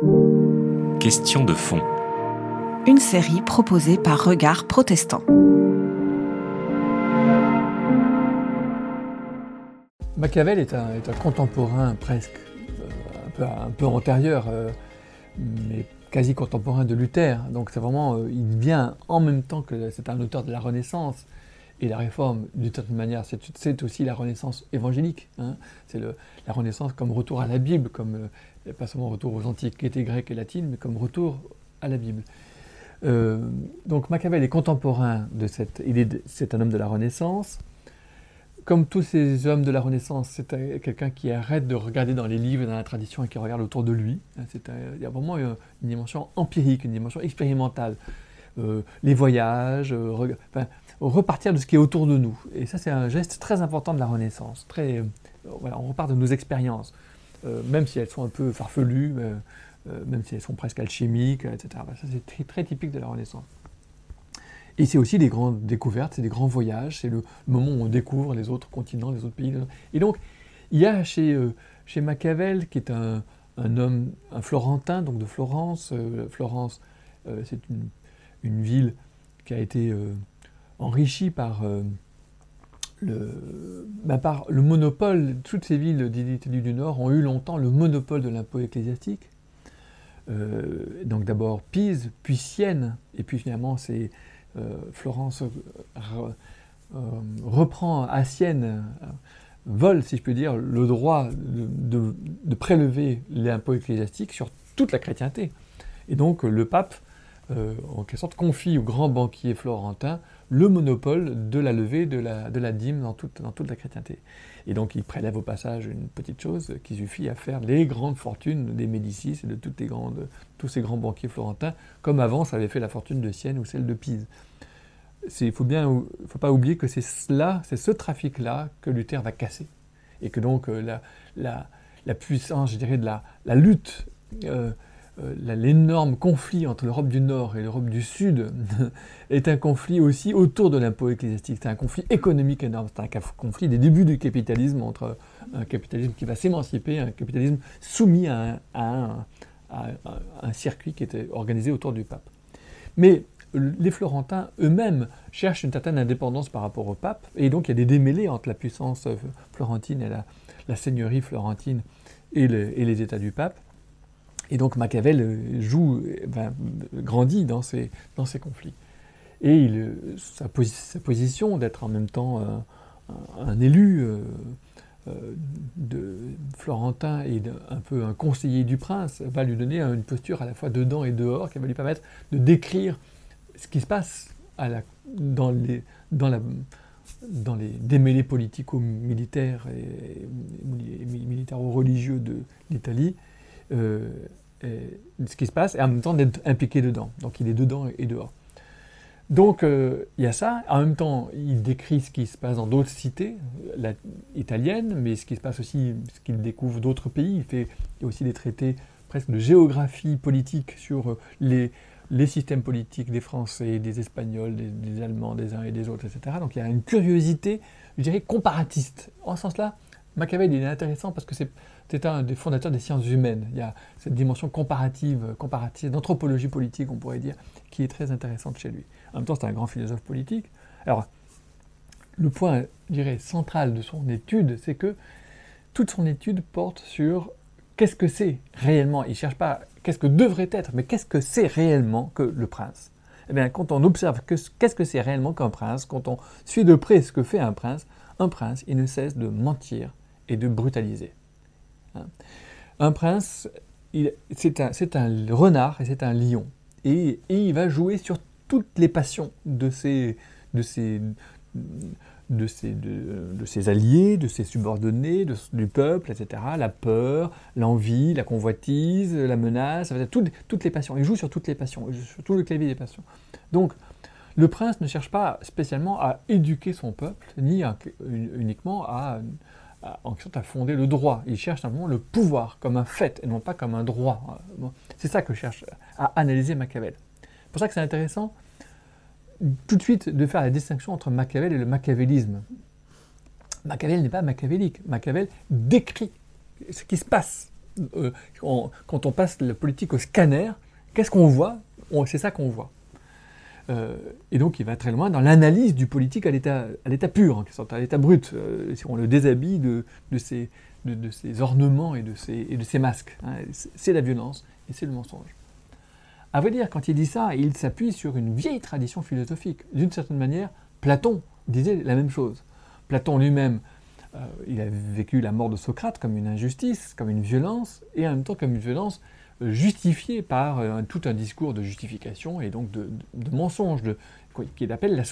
Question de fond. Une série proposée par Regard Protestant. Machiavel est un, est un contemporain presque euh, un, peu, un, peu, antérieur, euh, mais quasi contemporain de Luther. Donc c'est vraiment, euh, il vient en même temps que c'est un auteur de la Renaissance et la réforme, d'une certaine manière, c'est aussi la Renaissance évangélique. Hein. C'est la Renaissance comme retour à la Bible, comme pas seulement retour aux antiquités grecques et latines, mais comme retour à la Bible. Euh, donc Machiavel est contemporain de cette. Il est, c'est un homme de la Renaissance. Comme tous ces hommes de la Renaissance, c'est quelqu'un qui arrête de regarder dans les livres dans la tradition et qui regarde autour de lui. C'est il y a vraiment une, dimension empirique, une dimension expérimentale. Euh, les voyages, euh, repartir de ce qui est autour de nous. Et ça, c'est un geste très important de la Renaissance. Très, euh, on repart de nos expériences, même si elles sont un peu farfelues. Même si elles sont presque alchimiques, etc. Ça, c'est très, typique de la Renaissance. Et c'est aussi des grandes découvertes, c'est des grands voyages, c'est le moment où on découvre les autres continents, les autres pays. Et donc, il y a chez, chez Machiavel, qui est un, homme, un Florentin, donc de Florence. Florence, c'est une, une, ville qui a été euh, enrichie par, euh, le, bah, par le monopole. Toutes ces villes d'Italie du Nord ont eu longtemps le monopole de l'impôt ecclésiastique. Euh, donc d'abord Pise, puis Sienne, et puis finalement c'est Florence reprend à Sienne, vole si je peux dire, le droit de prélever l'impôt ecclésiastique sur toute la chrétienté. Et donc le pape, en quelque sorte, confie au grand banquier florentin le monopole de la levée de la, dîme dans toute, la chrétienté. Et donc il prélève au passage une petite chose qui suffit à faire les grandes fortunes des Médicis et de tous ces grands banquiers florentins, comme avant ça avait fait la fortune de Sienne ou celle de Pise. Il faut, faut pas oublier que c'est cela, c'est ce trafic-là que Luther va casser. Et que donc euh, la, puissance, je dirais, de la, lutte euh, euh, l'énorme conflit entre l'Europe du Nord et l'Europe du Sud est un conflit aussi autour de l'impôt ecclésiastique. C'est un conflit économique énorme. C'est un conflit des débuts du capitalisme entre un capitalisme qui va s'émanciper un capitalisme soumis à un, circuit qui était organisé autour du pape. Mais les Florentins eux-mêmes cherchent une certaine indépendance par rapport au pape, et donc il y a des démêlés entre la puissance florentine et la, seigneurie florentine et les États du pape. Et donc Machiavel euh, joue, ben, grandit dans ces, dans ces conflits. Et il, sa, posi sa, position d'être en même temps un, élu euh, euh, Florentin et un peu un conseiller du prince va lui donner une posture à la fois dedans et dehors qui va lui permettre de décrire ce qui se passe dans, les, dans, la, dans les démêlés politico-militaires et, et militaro-religieux de l'Italie euh, ce qui se passe et en même temps d'être impliqué dedans. Donc il est dedans et dehors. Donc euh, il y a ça. En même temps, il décrit ce qui se passe dans d'autres cités la, italiennes, mais ce qui se passe aussi, ce qu'il découvre d'autres pays. Il fait aussi des traités presque de géographie politique sur les, les systèmes politiques des Français, des Espagnols, des, des, Allemands, des uns et des autres, etc. Donc il y a une curiosité, je dirais, comparatiste. En ce sens-là, Machiavel il est intéressant parce que c'est un des fondateurs des sciences humaines. Il y a cette dimension comparative, comparative d'anthropologie politique, on pourrait dire, qui est très intéressante chez lui. En même temps, c'est un grand philosophe politique. Alors, le point, je dirais, central de son étude, c'est que toute son étude porte sur qu'est-ce que c'est réellement. Il ne cherche pas qu'est-ce que devrait être, mais qu'est-ce que c'est réellement que le prince. Eh bien, quand on observe qu'est-ce que c'est réellement qu'un prince, quand on suit de près ce que fait un prince, un prince, il ne cesse de mentir et de brutaliser. Un prince, c'est un, renard et c'est un lion. Et, il va jouer sur toutes les passions de ses, alliés, de ses subordonnés, du peuple, etc. La peur, l'envie, la convoitise, la menace, toutes, les passions. Il joue sur toutes les passions, sur tout le clavier des passions. Donc, le prince ne cherche pas spécialement à éduquer son peuple, ni uniquement à en quelque sorte à fonder le droit. Il cherche simplement le pouvoir comme un fait et non pas comme un droit. C'est ça que cherche à analyser Machiavel. C'est pour ça que c'est intéressant tout de suite de faire la distinction entre Machiavel et le machiavélisme. Machiavel n'est pas machiavélique. Machiavel décrit ce qui se passe quand on passe la politique au scanner, qu'est-ce qu'on voit? C'est ça qu'on voit. Et donc il va très loin dans l'analyse du politique à l'état pur, à l'état brut, si on le déshabille de, ses, ornements et de ses, et de ses masques. Hein. C'est la violence et c'est le mensonge. À vrai dire, quand il dit ça, il s'appuie sur une vieille tradition philosophique. D'une certaine manière, Platon disait la même chose. Platon lui-même, euh, il a vécu la mort de Socrate comme une injustice, comme une violence, et en même temps comme une violence euh, justifiée par euh, tout un discours de justification et donc de, mensonge, qu'il appelle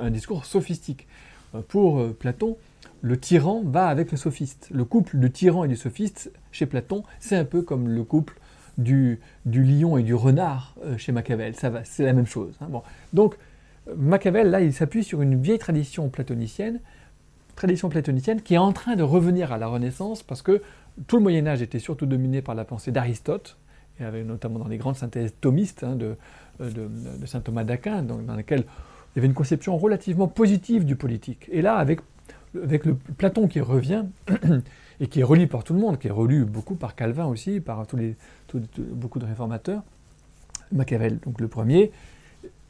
un discours sophistique. Pour Platon, le tyran va avec le sophiste. Le couple de tyran et du sophiste, chez Platon, c'est un peu comme le couple du, lion et du renard chez Machiavel. Ça va, c'est la même chose. Hein. Bon. Donc, Machiavel, là, il s'appuie sur une vieille tradition platonicienne, tradition platonicienne qui est en train de revenir à la Renaissance parce que tout le Moyen Âge était surtout dominé par la pensée d'Aristote, et avec notamment dans les grandes synthèses thomistes hein, de, saint Thomas d'Aquin, dans lesquelles il y avait une conception relativement positive du politique. Et là, avec, avec le Platon qui revient, et qui est relu par tout le monde, qui est relu beaucoup par Calvin aussi, par tous les, beaucoup de réformateurs, Machiavel, donc le premier,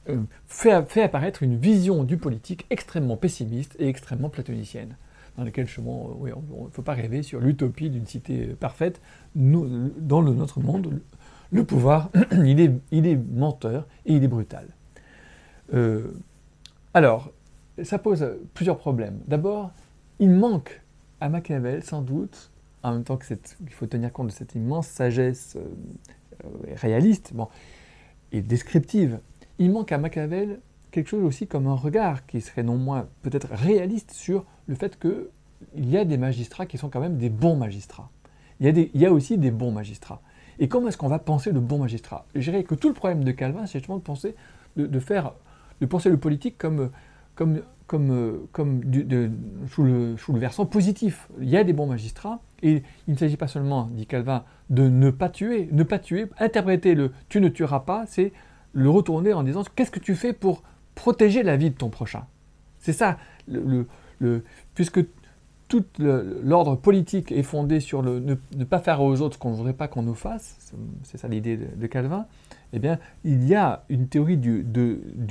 euh, fait, apparaître une vision du politique extrêmement pessimiste et extrêmement platonicienne, dans laquelle il ne faut pas rêver sur l'utopie d'une cité parfaite. dans le, notre monde, le, pouvoir, il est, il est, menteur et il est brutal. Euh, alors, ça pose plusieurs problèmes. D'abord, il manque à Machiavel, sans doute, en même temps qu'il faut tenir compte de cette immense sagesse euh, réaliste bon, et descriptive il manque à Machiavel quelque chose aussi comme un regard qui serait non moins peut-être réaliste sur le fait qu'il y a des magistrats qui sont quand même des bons magistrats. Il y a, des, il y a aussi des bons magistrats. Et comment est-ce qu'on va penser le bon magistrat? Je dirais que tout le problème de Calvin, c'est justement de penser, de, faire, de penser le politique comme, comme, comme, comme de, sous, le, sous, le, versant positif. Il y a des bons magistrats, et il ne s'agit pas seulement, dit Calvin, de ne pas tuer. Ne pas tuer, interpréter le tu ne tueras pas, c'est le retourner en disant qu'est-ce que tu fais pour protéger la vie de ton prochain C'est ça, puisque tout l'ordre politique est fondé sur le ne, pas faire aux autres ce qu'on ne voudrait pas qu'on nous fasse, c'est ça l'idée de, Calvin, eh bien, il y a une théorie du,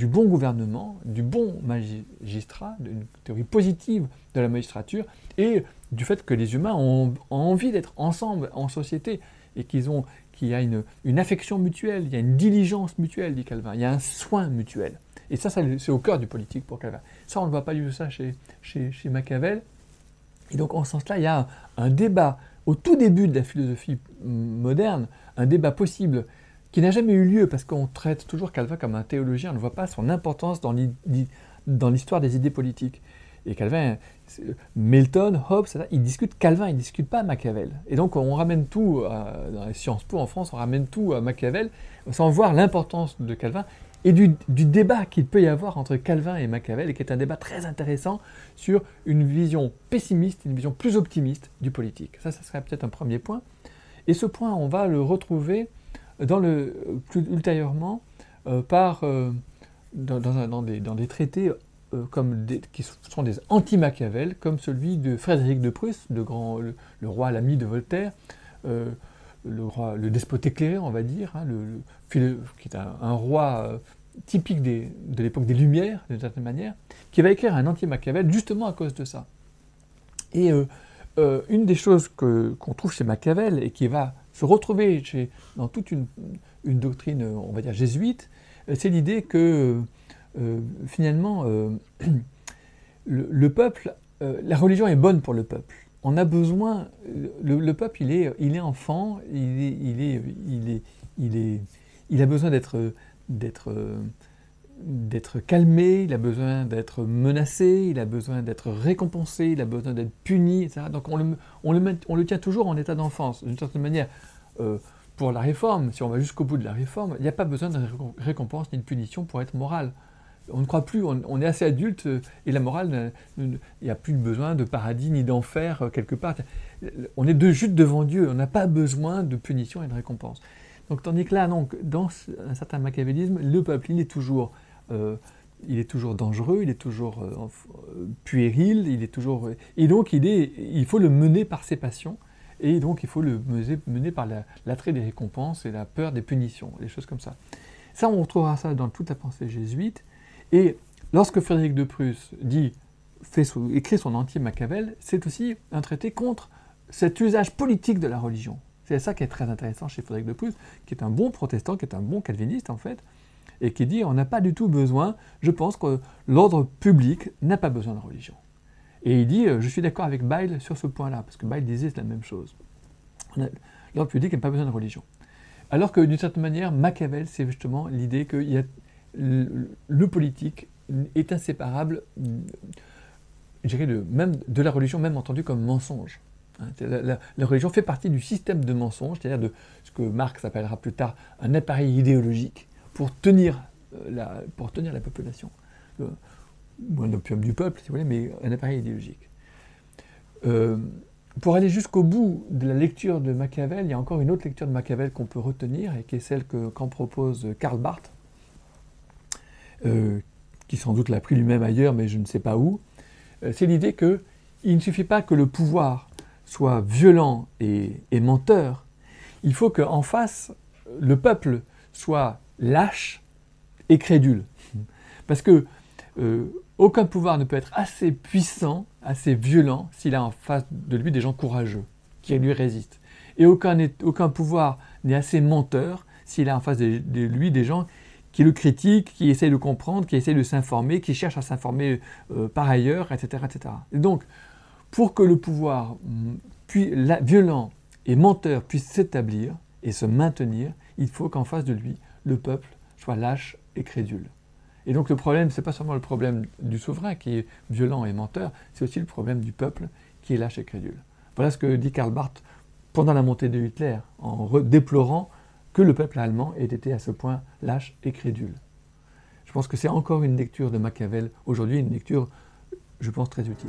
bon gouvernement, du bon magistrat, une théorie positive de la magistrature, et du fait que les humains ont, ont envie d'être ensemble en société, et qu'ils ont qu'il y a une, affection mutuelle, il y a une diligence mutuelle, dit Calvin, il y a un soin mutuel. Et ça, c'est au cœur du politique pour Calvin. Ça, on ne voit pas du tout ça chez, chez, Machiavel. Et donc, en ce sens-là, il y a un, débat au tout début de la philosophie moderne, un débat possible qui n'a jamais eu lieu parce qu'on traite toujours Calvin comme un théologien, on ne voit pas son importance dans l'histoire des idées politiques. Et Calvin, Milton, Hobbes, ils discutent Calvin, ils ne discutent pas Machiavel. Et donc on ramène tout, dans les Sciences Po en France, on ramène tout à Machiavel, sans voir l'importance de Calvin et du, débat qu'il peut y avoir entre Calvin et Machiavel, et qui est un débat très intéressant sur une vision pessimiste, une vision plus optimiste du politique. Ça, ça serait peut-être un premier point. Et ce point, on va le retrouver ultérieurement dans, des, traités euh, qui sont des anti-Machiavel, comme celui de Frédéric de Prusse, le, roi l'ami de Voltaire, euh, le, roi, le despote éclairé, on va dire, hein, qui est un, roi euh, typique de l'époque des Lumières, d'une certaine manière, qui va écrire un anti-Machiavel justement à cause de ça. Et une des choses qu'on trouve chez Machiavel et qui va se retrouver dans toute une, doctrine, on va dire, jésuite, c'est l'idée que euh, finalement, euh, le, peuple, euh, la religion est bonne pour le peuple. On a besoin, le, peuple, il est, enfant, il, est, il, est, il a besoin d'être, d'être, d'être calmé, il a besoin d'être menacé, il a besoin d'être récompensé, il a besoin d'être puni, etc. Donc on le, on le, on le tient toujours en état d'enfance, d'une certaine manière. pour la réforme, si on va jusqu'au bout de la réforme, il n'y a pas besoin de récompense ni de punition pour être moral on ne croit plus, on, est assez adulte euh, et la morale, il n'y a plus besoin de paradis ni d'enfer euh, quelque part. On est de juste devant Dieu, on n'a pas besoin de punition et de récompense. Donc, tandis que là, dans un certain machiavélisme, le peuple, il est toujours, euh, dangereux, il est toujours puéril, il est toujours, et donc il, est, il faut le mener par ses passions. et donc il faut le mener par l'attrait des récompenses et la peur des punitions, des choses comme ça. Ça, on retrouvera ça dans toute la pensée jésuite, et lorsque Frédéric de Prusse dit, fait, écrit son anti-Machiavel, c'est aussi un traité contre cet usage politique de la religion. C'est ça qui est très intéressant chez Frédéric de Prusse, qui est un bon protestant, qui est un bon calviniste en fait, et qui dit on n'a pas du tout besoin, je pense que l'ordre public n'a pas besoin de religion. Et il dit, euh, je suis d'accord avec Bail sur ce point-là, parce que Bail disait la même chose. L'ordre public n'a pas besoin de religion. Alors que d'une certaine manière, Machiavel, c'est justement l'idée que le, politique est inséparable, je dirais, de, même de la religion, même entendu comme mensonge. La, religion fait partie du système de mensonge, c'est-à-dire de ce que Marx appellera plus tard un appareil idéologique pour tenir euh, la, pour tenir la population. ou un opium du peuple, si vous voulez, mais un appareil idéologique. Euh, pour aller jusqu'au bout de la lecture de Machiavel, il y a encore une autre lecture de Machiavel qu'on peut retenir et qui est celle qu'en propose Karl Barth, euh, qui sans doute l'a pris lui-même ailleurs, mais je ne sais pas où. C'est l'idée qu'il ne suffit pas que le pouvoir soit violent et, menteur, il faut qu'en face, le peuple soit lâche et crédule. Parce que euh, aucun pouvoir ne peut être assez puissant, assez violent, s'il a en face de lui des gens courageux, qui lui résistent. Et aucun, aucun pouvoir n'est assez menteur s'il a en face de, lui des gens qui le critiquent, qui essayent de comprendre, qui essayent de s'informer, qui cherchent à s'informer euh, par ailleurs, etc., etc. Et donc, pour que le pouvoir violent et menteur puisse s'établir et se maintenir, il faut qu'en face de lui, le peuple soit lâche et crédule. Et donc le problème, ce n'est pas seulement le problème du souverain qui est violent et menteur, c'est aussi le problème du peuple qui est lâche et crédule. Voilà ce que dit Karl Barth pendant la montée de Hitler, en déplorant que le peuple allemand ait été à ce point lâche et crédule. Je pense que c'est encore une lecture de Machiavel aujourd'hui, une lecture, je pense, très utile.